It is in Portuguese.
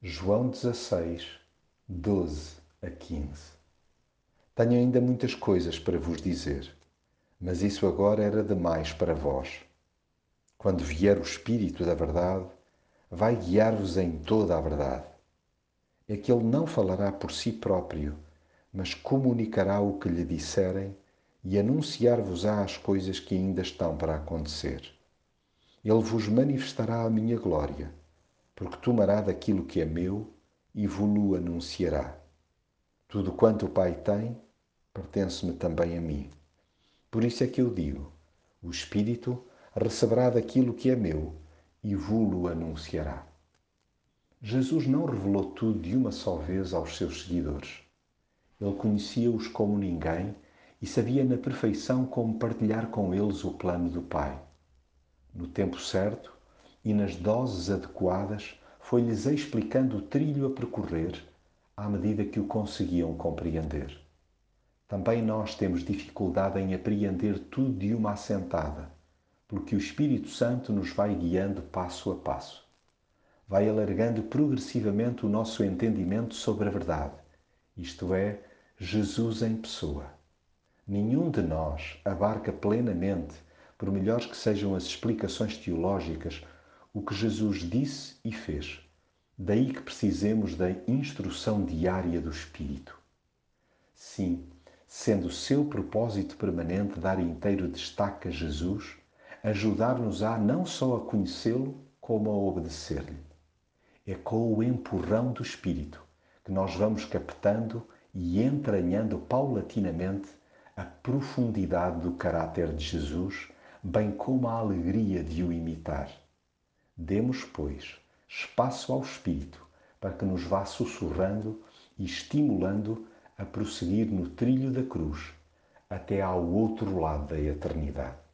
João 16, 12 a 15 Tenho ainda muitas coisas para vos dizer, mas isso agora era demais para vós. Quando vier o Espírito da Verdade, vai guiar-vos em toda a verdade. É que ele não falará por si próprio, mas comunicará o que lhe disserem e anunciar-vos-á as coisas que ainda estão para acontecer. Ele vos manifestará a minha glória porque tomará daquilo que é meu e vos-lo anunciará. Tudo quanto o Pai tem, pertence-me também a mim. Por isso é que eu digo: o Espírito receberá daquilo que é meu e vos-lo anunciará. Jesus não revelou tudo de uma só vez aos seus seguidores. Ele conhecia-os como ninguém e sabia na perfeição como partilhar com eles o plano do Pai. No tempo certo, e nas doses adequadas foi-lhes explicando o trilho a percorrer à medida que o conseguiam compreender. Também nós temos dificuldade em apreender tudo de uma assentada, porque o Espírito Santo nos vai guiando passo a passo. Vai alargando progressivamente o nosso entendimento sobre a verdade, isto é, Jesus em pessoa. Nenhum de nós abarca plenamente, por melhores que sejam as explicações teológicas o que Jesus disse e fez. Daí que precisemos da instrução diária do Espírito. Sim, sendo seu propósito permanente dar inteiro destaque a Jesus, ajudar-nos a não só a conhecê-lo, como a obedecer-lhe. É com o empurrão do Espírito que nós vamos captando e entranhando paulatinamente a profundidade do caráter de Jesus, bem como a alegria de o imitar. Demos, pois, espaço ao Espírito para que nos vá sussurrando e estimulando a prosseguir no trilho da cruz até ao outro lado da eternidade.